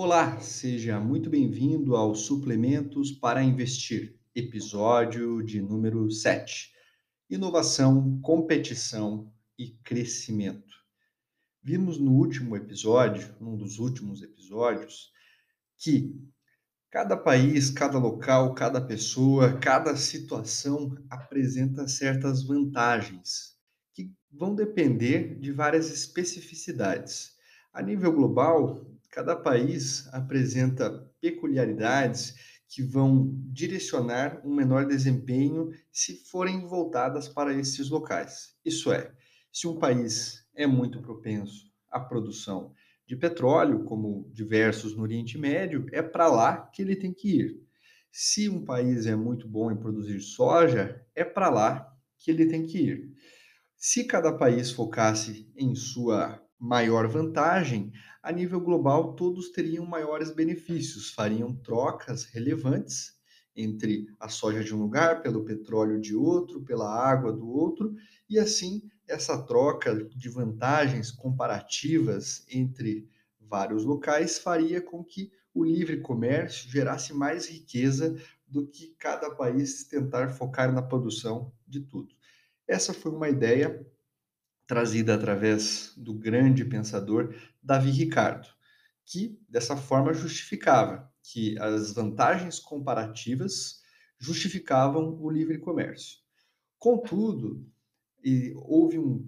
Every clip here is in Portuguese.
Olá, seja muito bem-vindo ao Suplementos para Investir, episódio de número 7. Inovação, competição e crescimento. Vimos no último episódio, num dos últimos episódios, que cada país, cada local, cada pessoa, cada situação apresenta certas vantagens que vão depender de várias especificidades. A nível global, cada país apresenta peculiaridades que vão direcionar um menor desempenho se forem voltadas para esses locais. Isso é, se um país é muito propenso à produção de petróleo, como diversos no Oriente Médio, é para lá que ele tem que ir. Se um país é muito bom em produzir soja, é para lá que ele tem que ir. Se cada país focasse em sua maior vantagem, a nível global todos teriam maiores benefícios, fariam trocas relevantes entre a soja de um lugar pelo petróleo de outro, pela água do outro, e assim essa troca de vantagens comparativas entre vários locais faria com que o livre comércio gerasse mais riqueza do que cada país tentar focar na produção de tudo. Essa foi uma ideia trazida através do grande pensador Davi Ricardo, que dessa forma justificava que as vantagens comparativas justificavam o livre comércio. Contudo, houve um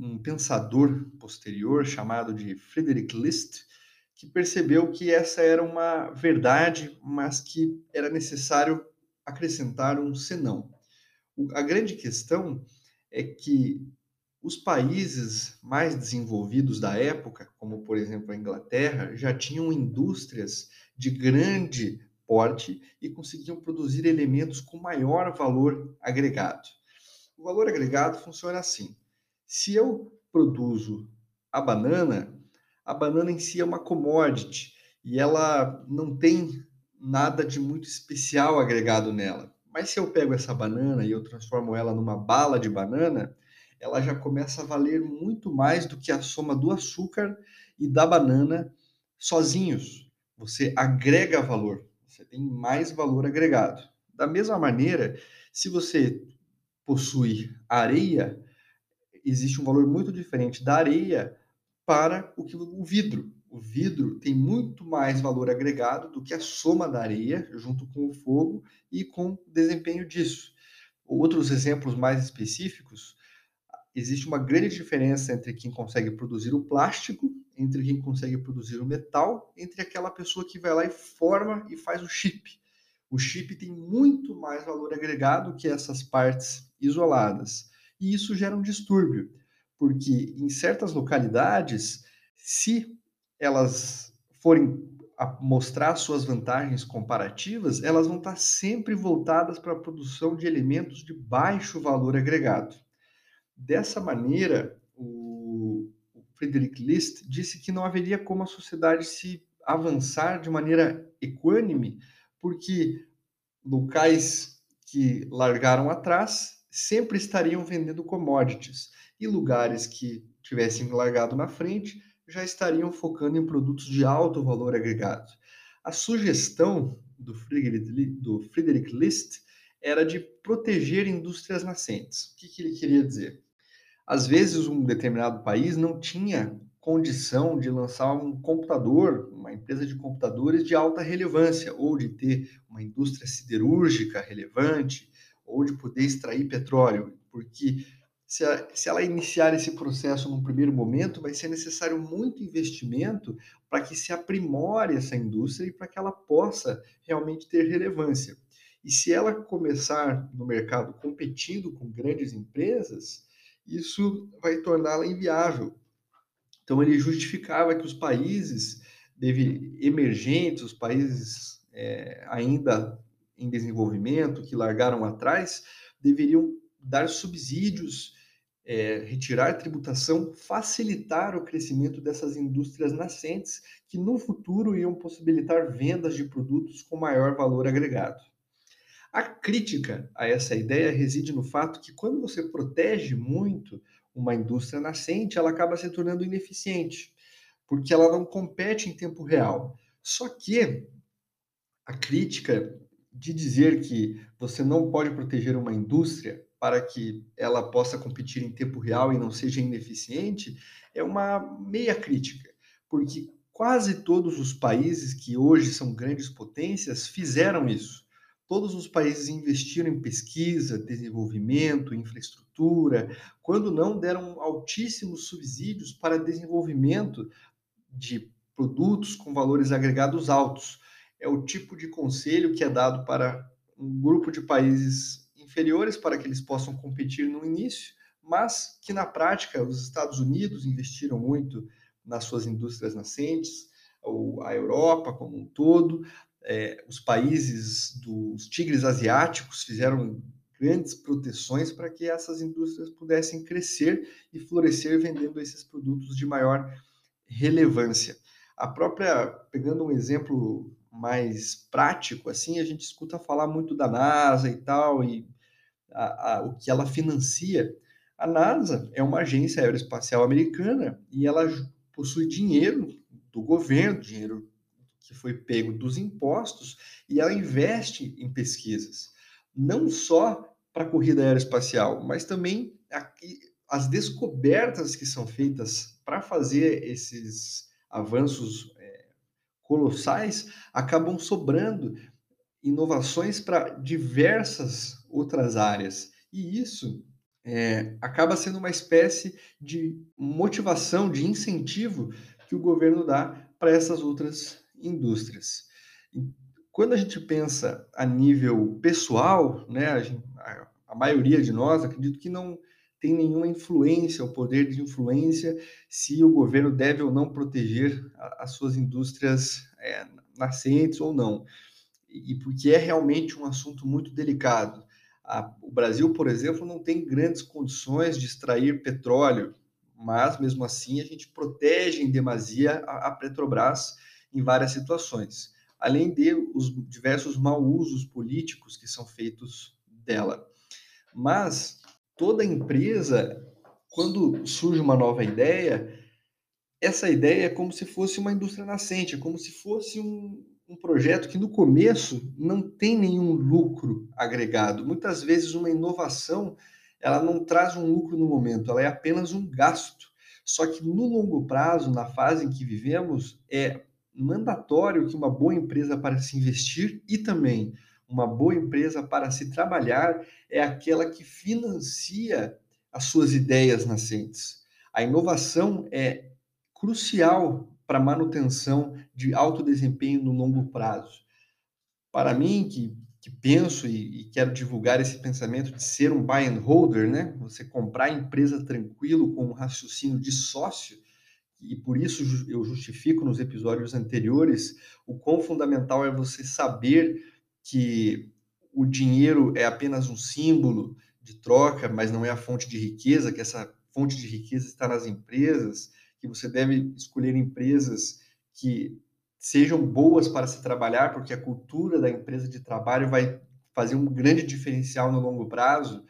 um pensador posterior chamado de Friedrich List, que percebeu que essa era uma verdade, mas que era necessário acrescentar um senão. A grande questão é que os países mais desenvolvidos da época, como por exemplo a Inglaterra, já tinham indústrias de grande porte e conseguiam produzir elementos com maior valor agregado. O valor agregado funciona assim: se eu produzo a banana, a banana em si é uma commodity e ela não tem nada de muito especial agregado nela. Mas se eu pego essa banana e eu transformo ela numa bala de banana, ela já começa a valer muito mais do que a soma do açúcar e da banana sozinhos. Você agrega valor, você tem mais valor agregado. Da mesma maneira, se você possui areia, existe um valor muito diferente da areia para o que o vidro. O vidro tem muito mais valor agregado do que a soma da areia junto com o fogo e com o desempenho disso. Outros exemplos mais específicos existe uma grande diferença entre quem consegue produzir o plástico, entre quem consegue produzir o metal, entre aquela pessoa que vai lá e forma e faz o chip. O chip tem muito mais valor agregado que essas partes isoladas. E isso gera um distúrbio, porque em certas localidades, se elas forem mostrar suas vantagens comparativas, elas vão estar sempre voltadas para a produção de elementos de baixo valor agregado. Dessa maneira, o, Friedrich List disse que não haveria como a sociedade se avançar de maneira equânime, porque locais que largaram atrás sempre estariam vendendo commodities e lugares que tivessem largado na frente já estariam focando em produtos de alto valor agregado. A sugestão do Friedrich List era de proteger indústrias nascentes. O que, que ele queria dizer? Às vezes, um determinado país não tinha condição de lançar um computador, uma empresa de computadores de alta relevância, ou de ter uma indústria siderúrgica relevante, ou de poder extrair petróleo, porque se, a, se ela iniciar esse processo num primeiro momento, vai ser necessário muito investimento para que se aprimore essa indústria e para que ela possa realmente ter relevância. E se ela começar no mercado competindo com grandes empresas, isso vai torná-la inviável. Então, ele justificava que os países deve, emergentes, os países é, ainda em desenvolvimento, que largaram atrás, deveriam dar subsídios, é, retirar tributação, facilitar o crescimento dessas indústrias nascentes, que no futuro iam possibilitar vendas de produtos com maior valor agregado. A crítica a essa ideia reside no fato que quando você protege muito uma indústria nascente, ela acaba se tornando ineficiente, porque ela não compete em tempo real. Só que a crítica de dizer que você não pode proteger uma indústria para que ela possa competir em tempo real e não seja ineficiente é uma meia crítica, porque quase todos os países que hoje são grandes potências fizeram isso. Todos os países investiram em pesquisa, desenvolvimento, infraestrutura, quando não deram altíssimos subsídios para desenvolvimento de produtos com valores agregados altos. É o tipo de conselho que é dado para um grupo de países inferiores para que eles possam competir no início, mas que na prática os Estados Unidos investiram muito nas suas indústrias nascentes, ou a Europa como um todo, é, os países dos tigres asiáticos fizeram grandes proteções para que essas indústrias pudessem crescer e florescer vendendo esses produtos de maior relevância. A própria, pegando um exemplo mais prático, assim, a gente escuta falar muito da NASA e tal, e a, a, o que ela financia. A NASA é uma agência aeroespacial americana e ela possui dinheiro do governo, dinheiro que foi pego dos impostos, e ela investe em pesquisas, não só para a corrida aeroespacial, mas também aqui, as descobertas que são feitas para fazer esses avanços é, colossais acabam sobrando inovações para diversas outras áreas. E isso é, acaba sendo uma espécie de motivação, de incentivo que o governo dá para essas outras indústrias. Quando a gente pensa a nível pessoal, né, a, gente, a, a maioria de nós acredito que não tem nenhuma influência, o poder de influência, se o governo deve ou não proteger as suas indústrias é, nascentes ou não. E porque é realmente um assunto muito delicado. A, o Brasil, por exemplo, não tem grandes condições de extrair petróleo, mas mesmo assim a gente protege em demasia a, a Petrobras em várias situações, além de os diversos mau usos políticos que são feitos dela. Mas toda empresa, quando surge uma nova ideia, essa ideia é como se fosse uma indústria nascente, é como se fosse um, um projeto que no começo não tem nenhum lucro agregado. Muitas vezes uma inovação ela não traz um lucro no momento, ela é apenas um gasto. Só que no longo prazo, na fase em que vivemos, é mandatório que uma boa empresa para se investir e também uma boa empresa para se trabalhar é aquela que financia as suas ideias nascentes. A inovação é crucial para a manutenção de alto desempenho no longo prazo. Para mim, que, que penso e, e, quero divulgar esse pensamento de ser um buy and holder, né? Você comprar a empresa tranquilo com um raciocínio de sócio, e por isso eu justifico nos episódios anteriores o quão fundamental é você saber que o dinheiro é apenas um símbolo de troca, mas não é a fonte de riqueza, que essa fonte de riqueza está nas empresas, que você deve escolher empresas que sejam boas para se trabalhar, porque a cultura da empresa de trabalho vai fazer um grande diferencial no longo prazo.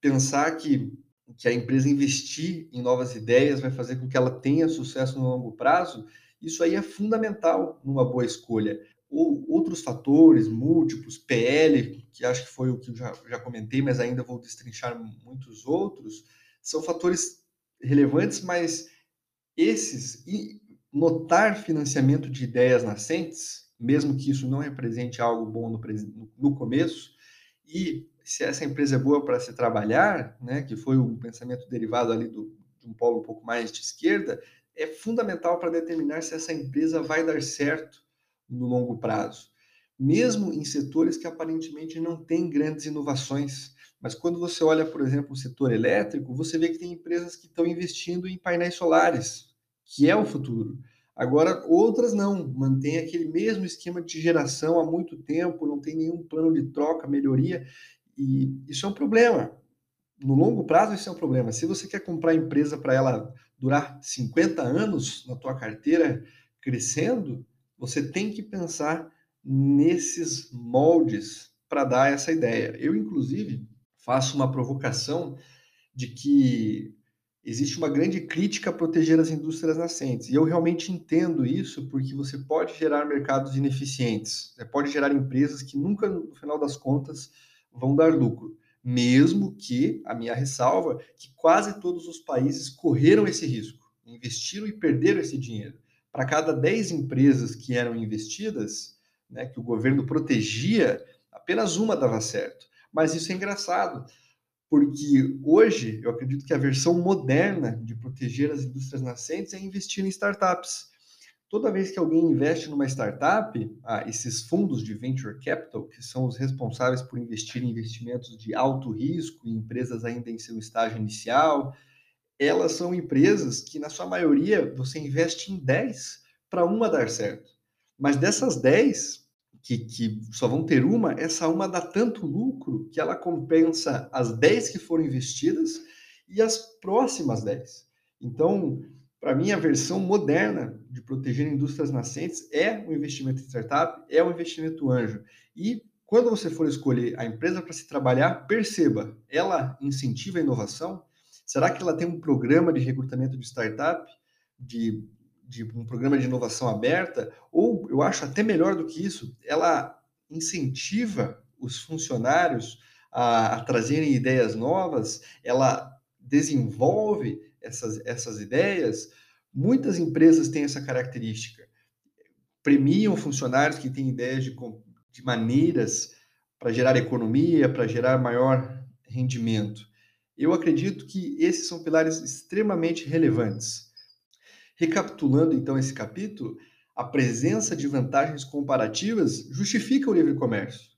Pensar que, que a empresa investir em novas ideias vai fazer com que ela tenha sucesso no longo prazo, isso aí é fundamental numa boa escolha. Ou outros fatores, múltiplos, PL, que acho que foi o que eu já, já comentei, mas ainda vou destrinchar muitos outros, são fatores relevantes, mas esses, e notar financiamento de ideias nascentes, mesmo que isso não represente algo bom no, no começo, e se essa empresa é boa para se trabalhar, né, que foi um pensamento derivado ali do, de um polo um pouco mais de esquerda, é fundamental para determinar se essa empresa vai dar certo no longo prazo, mesmo em setores que aparentemente não têm grandes inovações. Mas quando você olha, por exemplo, o setor elétrico, você vê que tem empresas que estão investindo em painéis solares, que é o futuro. Agora, outras não, mantém aquele mesmo esquema de geração há muito tempo, não tem nenhum plano de troca, melhoria, e isso é um problema. No longo prazo, isso é um problema. Se você quer comprar a empresa para ela durar 50 anos na tua carteira crescendo, você tem que pensar nesses moldes para dar essa ideia. Eu, inclusive, faço uma provocação de que existe uma grande crítica a proteger as indústrias nascentes. E eu realmente entendo isso porque você pode gerar mercados ineficientes, você pode gerar empresas que nunca, no final das contas, vão dar lucro. Mesmo que, a minha ressalva, que quase todos os países correram esse risco, investiram e perderam esse dinheiro. Para cada 10 empresas que eram investidas, né, que o governo protegia, apenas uma dava certo. Mas isso é engraçado porque hoje eu acredito que a versão moderna de proteger as indústrias nascentes é investir em startups. Toda vez que alguém investe numa startup, ah, esses fundos de venture capital, que são os responsáveis por investir em investimentos de alto risco em empresas ainda em seu estágio inicial, elas são empresas que, na sua maioria, você investe em 10 para uma dar certo. Mas dessas 10, que, que só vão ter uma, essa uma dá tanto lucro que ela compensa as 10 que foram investidas e as próximas 10. Então, para mim, a versão moderna de proteger indústrias nascentes é o investimento em startup, é o investimento anjo. E quando você for escolher a empresa para se trabalhar, perceba, ela incentiva a inovação? Será que ela tem um programa de recrutamento de startup, de de um programa de inovação aberta, ou eu acho até melhor do que isso, ela incentiva os funcionários a, a trazerem ideias novas, ela desenvolve essas, essas ideias. Muitas empresas têm essa característica. Premiam funcionários que têm ideias de, de maneiras para gerar economia, para gerar maior rendimento. Eu acredito que esses são pilares extremamente relevantes. Recapitulando então esse capítulo, a presença de vantagens comparativas justifica o livre comércio.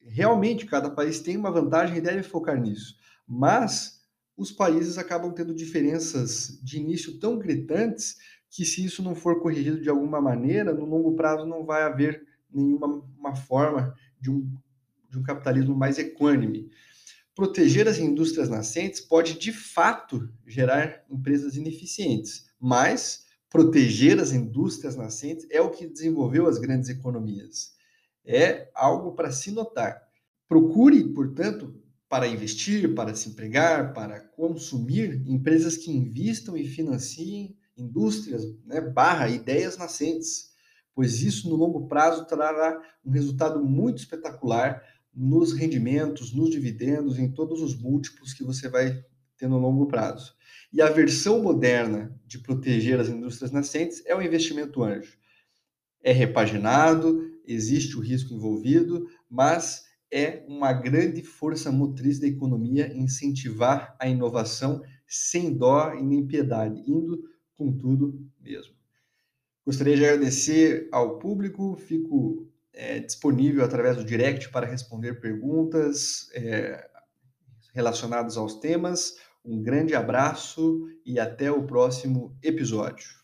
Realmente, cada país tem uma vantagem e deve focar nisso. Mas os países acabam tendo diferenças de início tão gritantes que, se isso não for corrigido de alguma maneira, no longo prazo não vai haver nenhuma uma forma de um, de um capitalismo mais equânime. Proteger as indústrias nascentes pode, de fato, gerar empresas ineficientes, mas proteger as indústrias nascentes é o que desenvolveu as grandes economias. É algo para se notar. Procure, portanto, para investir, para se empregar, para consumir, empresas que investam e financiem indústrias, né, barra ideias nascentes, pois isso no longo prazo trará um resultado muito espetacular nos rendimentos, nos dividendos, em todos os múltiplos que você vai ter no longo prazo. E a versão moderna de proteger as indústrias nascentes é o investimento anjo. É repaginado, existe o risco envolvido, mas é uma grande força motriz da economia incentivar a inovação sem dó e nem piedade, indo com tudo mesmo. Gostaria de agradecer ao público, fico é, disponível através do direct para responder perguntas é, relacionadas aos temas um grande abraço e até o próximo episódio.